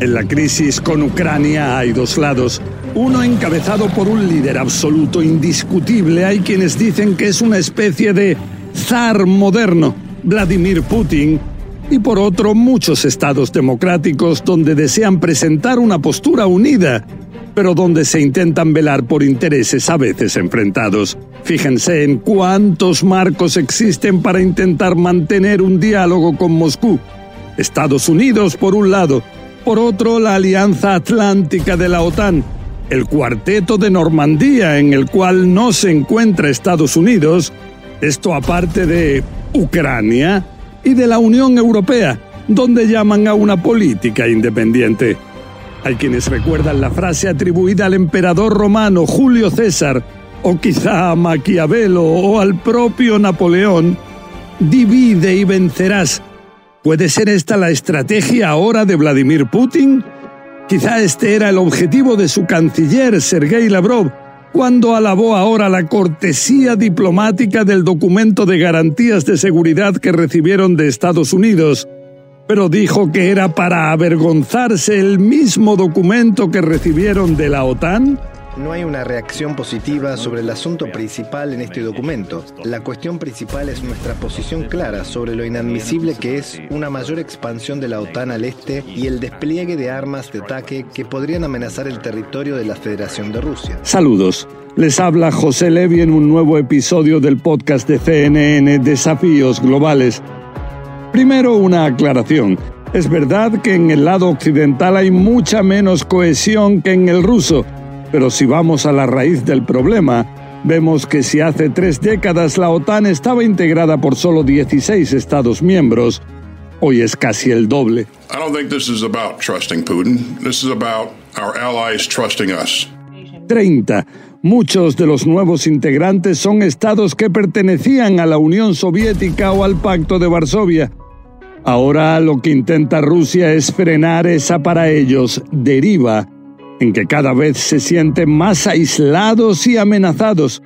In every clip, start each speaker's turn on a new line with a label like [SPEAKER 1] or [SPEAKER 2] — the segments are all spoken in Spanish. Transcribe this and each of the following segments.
[SPEAKER 1] En la crisis con Ucrania hay dos lados. Uno encabezado por un líder absoluto, indiscutible. Hay quienes dicen que es una especie de zar moderno, Vladimir Putin. Y por otro, muchos estados democráticos donde desean presentar una postura unida, pero donde se intentan velar por intereses a veces enfrentados. Fíjense en cuántos marcos existen para intentar mantener un diálogo con Moscú. Estados Unidos por un lado, por otro la Alianza Atlántica de la OTAN, el cuarteto de Normandía en el cual no se encuentra Estados Unidos, esto aparte de Ucrania y de la Unión Europea, donde llaman a una política independiente. Hay quienes recuerdan la frase atribuida al emperador romano Julio César, o quizá a Maquiavelo o al propio Napoleón, divide y vencerás. ¿Puede ser esta la estrategia ahora de Vladimir Putin? Quizá este era el objetivo de su canciller Sergei Lavrov cuando alabó ahora la cortesía diplomática del documento de garantías de seguridad que recibieron de Estados Unidos, pero dijo que era para avergonzarse el mismo documento que recibieron de la OTAN?
[SPEAKER 2] No hay una reacción positiva sobre el asunto principal en este documento. La cuestión principal es nuestra posición clara sobre lo inadmisible que es una mayor expansión de la OTAN al este y el despliegue de armas de ataque que podrían amenazar el territorio de la Federación de Rusia.
[SPEAKER 1] Saludos. Les habla José Levi en un nuevo episodio del podcast de CNN Desafíos Globales. Primero una aclaración. Es verdad que en el lado occidental hay mucha menos cohesión que en el ruso pero si vamos a la raíz del problema, vemos que si hace tres décadas la OTAN estaba integrada por solo 16 Estados miembros, hoy es casi el doble.
[SPEAKER 3] I don't think this is about trusting Putin. This is about our allies trusting us.
[SPEAKER 1] 30. Muchos de los nuevos integrantes son estados que pertenecían a la Unión Soviética o al Pacto de Varsovia. Ahora lo que intenta Rusia es frenar esa para ellos deriva en que cada vez se sienten más aislados y amenazados,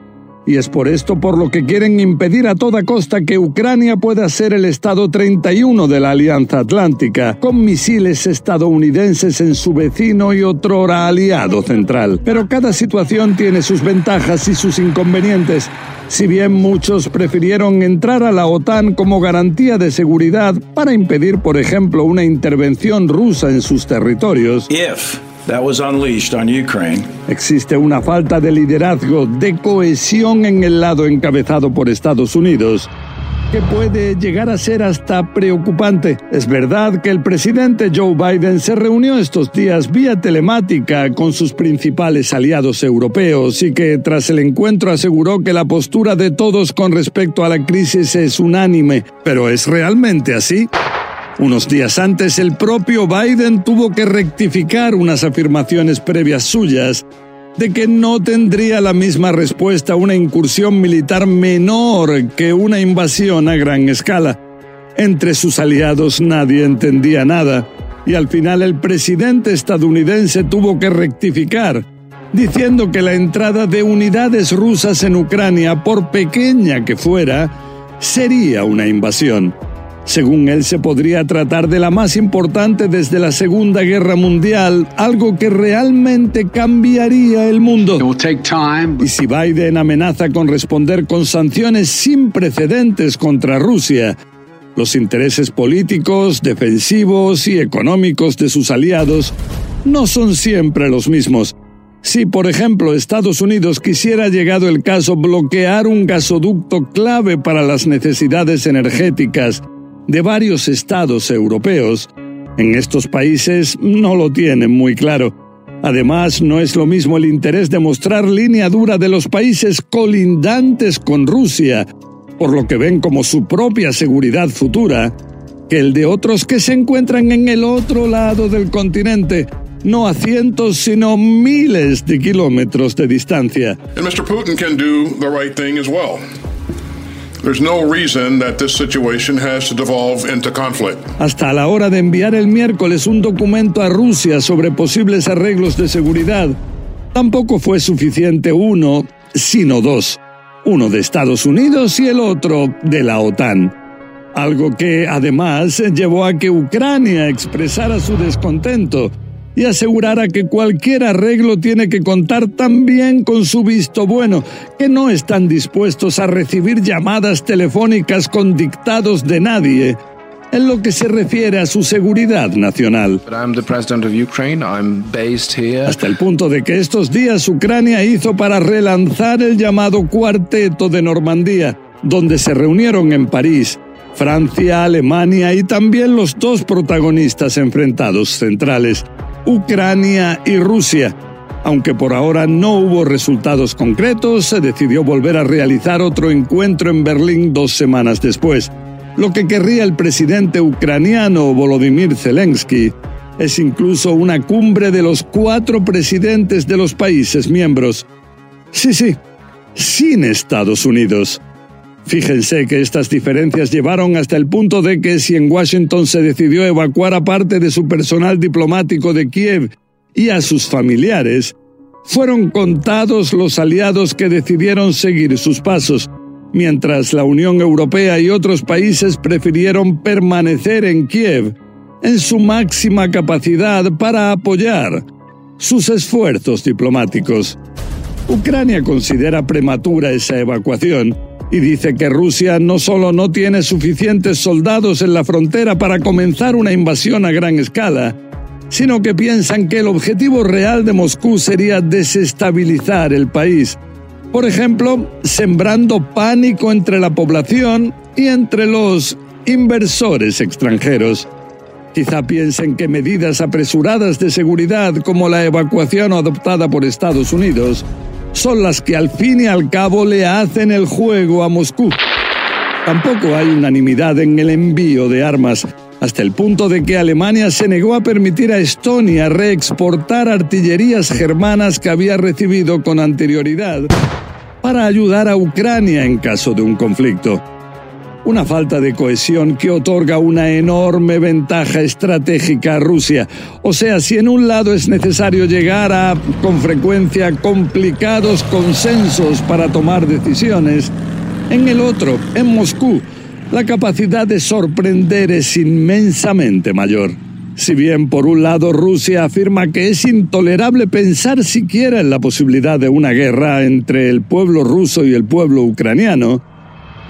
[SPEAKER 1] y es por esto por lo que quieren impedir a toda costa que Ucrania pueda ser el Estado 31 de la Alianza Atlántica, con misiles estadounidenses en su vecino y otrora aliado central. Pero cada situación tiene sus ventajas y sus inconvenientes. Si bien muchos prefirieron entrar a la OTAN como garantía de seguridad para impedir, por ejemplo, una intervención rusa en sus territorios, Existe una falta de liderazgo, de cohesión en el lado encabezado por Estados Unidos que puede llegar a ser hasta preocupante. Es verdad que el presidente Joe Biden se reunió estos días vía telemática con sus principales aliados europeos y que tras el encuentro aseguró que la postura de todos con respecto a la crisis es unánime. ¿Pero es realmente así? Unos días antes, el propio Biden tuvo que rectificar unas afirmaciones previas suyas de que no tendría la misma respuesta a una incursión militar menor que una invasión a gran escala. Entre sus aliados nadie entendía nada, y al final el presidente estadounidense tuvo que rectificar, diciendo que la entrada de unidades rusas en Ucrania, por pequeña que fuera, sería una invasión. Según él, se podría tratar de la más importante desde la Segunda Guerra Mundial, algo que realmente cambiaría el mundo. Y si Biden amenaza con responder con sanciones sin precedentes contra Rusia, los intereses políticos, defensivos y económicos de sus aliados no son siempre los mismos. Si, por ejemplo, Estados Unidos quisiera, llegado el caso, bloquear un gasoducto clave para las necesidades energéticas de varios estados europeos, en estos países no lo tienen muy claro. Además, no es lo mismo el interés de mostrar línea dura de los países colindantes con Rusia, por lo que ven como su propia seguridad futura, que el de otros que se encuentran en el otro lado del continente, no a cientos, sino miles de kilómetros de distancia.
[SPEAKER 3] And Mr. Putin can do the right thing as well.
[SPEAKER 1] Hasta la hora de enviar el miércoles un documento a Rusia sobre posibles arreglos de seguridad, tampoco fue suficiente uno, sino dos. Uno de Estados Unidos y el otro de la OTAN. Algo que además llevó a que Ucrania expresara su descontento y asegurara que cualquier arreglo tiene que contar también con su visto bueno, que no están dispuestos a recibir llamadas telefónicas con dictados de nadie en lo que se refiere a su seguridad nacional. Hasta el punto de que estos días Ucrania hizo para relanzar el llamado Cuarteto de Normandía, donde se reunieron en París Francia, Alemania y también los dos protagonistas enfrentados centrales, Ucrania y Rusia. Aunque por ahora no hubo resultados concretos, se decidió volver a realizar otro encuentro en Berlín dos semanas después. Lo que querría el presidente ucraniano Volodymyr Zelensky es incluso una cumbre de los cuatro presidentes de los países miembros. Sí, sí, sin Estados Unidos. Fíjense que estas diferencias llevaron hasta el punto de que si en Washington se decidió evacuar a parte de su personal diplomático de Kiev y a sus familiares, fueron contados los aliados que decidieron seguir sus pasos, mientras la Unión Europea y otros países prefirieron permanecer en Kiev en su máxima capacidad para apoyar sus esfuerzos diplomáticos. Ucrania considera prematura esa evacuación y dice que Rusia no solo no tiene suficientes soldados en la frontera para comenzar una invasión a gran escala, sino que piensan que el objetivo real de Moscú sería desestabilizar el país. Por ejemplo, sembrando pánico entre la población y entre los inversores extranjeros. Quizá piensen que medidas apresuradas de seguridad como la evacuación adoptada por Estados Unidos son las que al fin y al cabo le hacen el juego a Moscú. Tampoco hay unanimidad en el envío de armas, hasta el punto de que Alemania se negó a permitir a Estonia reexportar artillerías germanas que había recibido con anterioridad para ayudar a Ucrania en caso de un conflicto una falta de cohesión que otorga una enorme ventaja estratégica a Rusia. O sea, si en un lado es necesario llegar a, con frecuencia, complicados consensos para tomar decisiones, en el otro, en Moscú, la capacidad de sorprender es inmensamente mayor. Si bien por un lado Rusia afirma que es intolerable pensar siquiera en la posibilidad de una guerra entre el pueblo ruso y el pueblo ucraniano,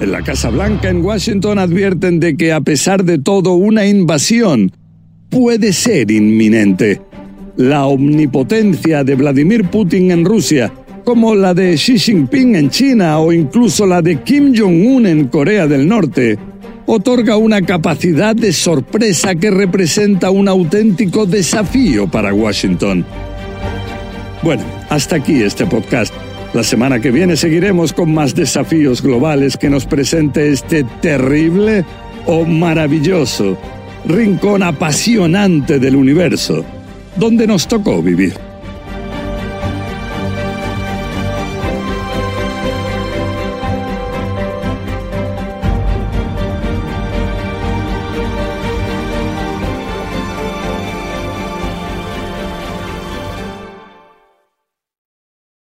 [SPEAKER 1] en la Casa Blanca en Washington advierten de que a pesar de todo una invasión puede ser inminente. La omnipotencia de Vladimir Putin en Rusia, como la de Xi Jinping en China o incluso la de Kim Jong-un en Corea del Norte, otorga una capacidad de sorpresa que representa un auténtico desafío para Washington. Bueno, hasta aquí este podcast. La semana que viene seguiremos con más desafíos globales que nos presente este terrible o maravilloso rincón apasionante del universo, donde nos tocó vivir.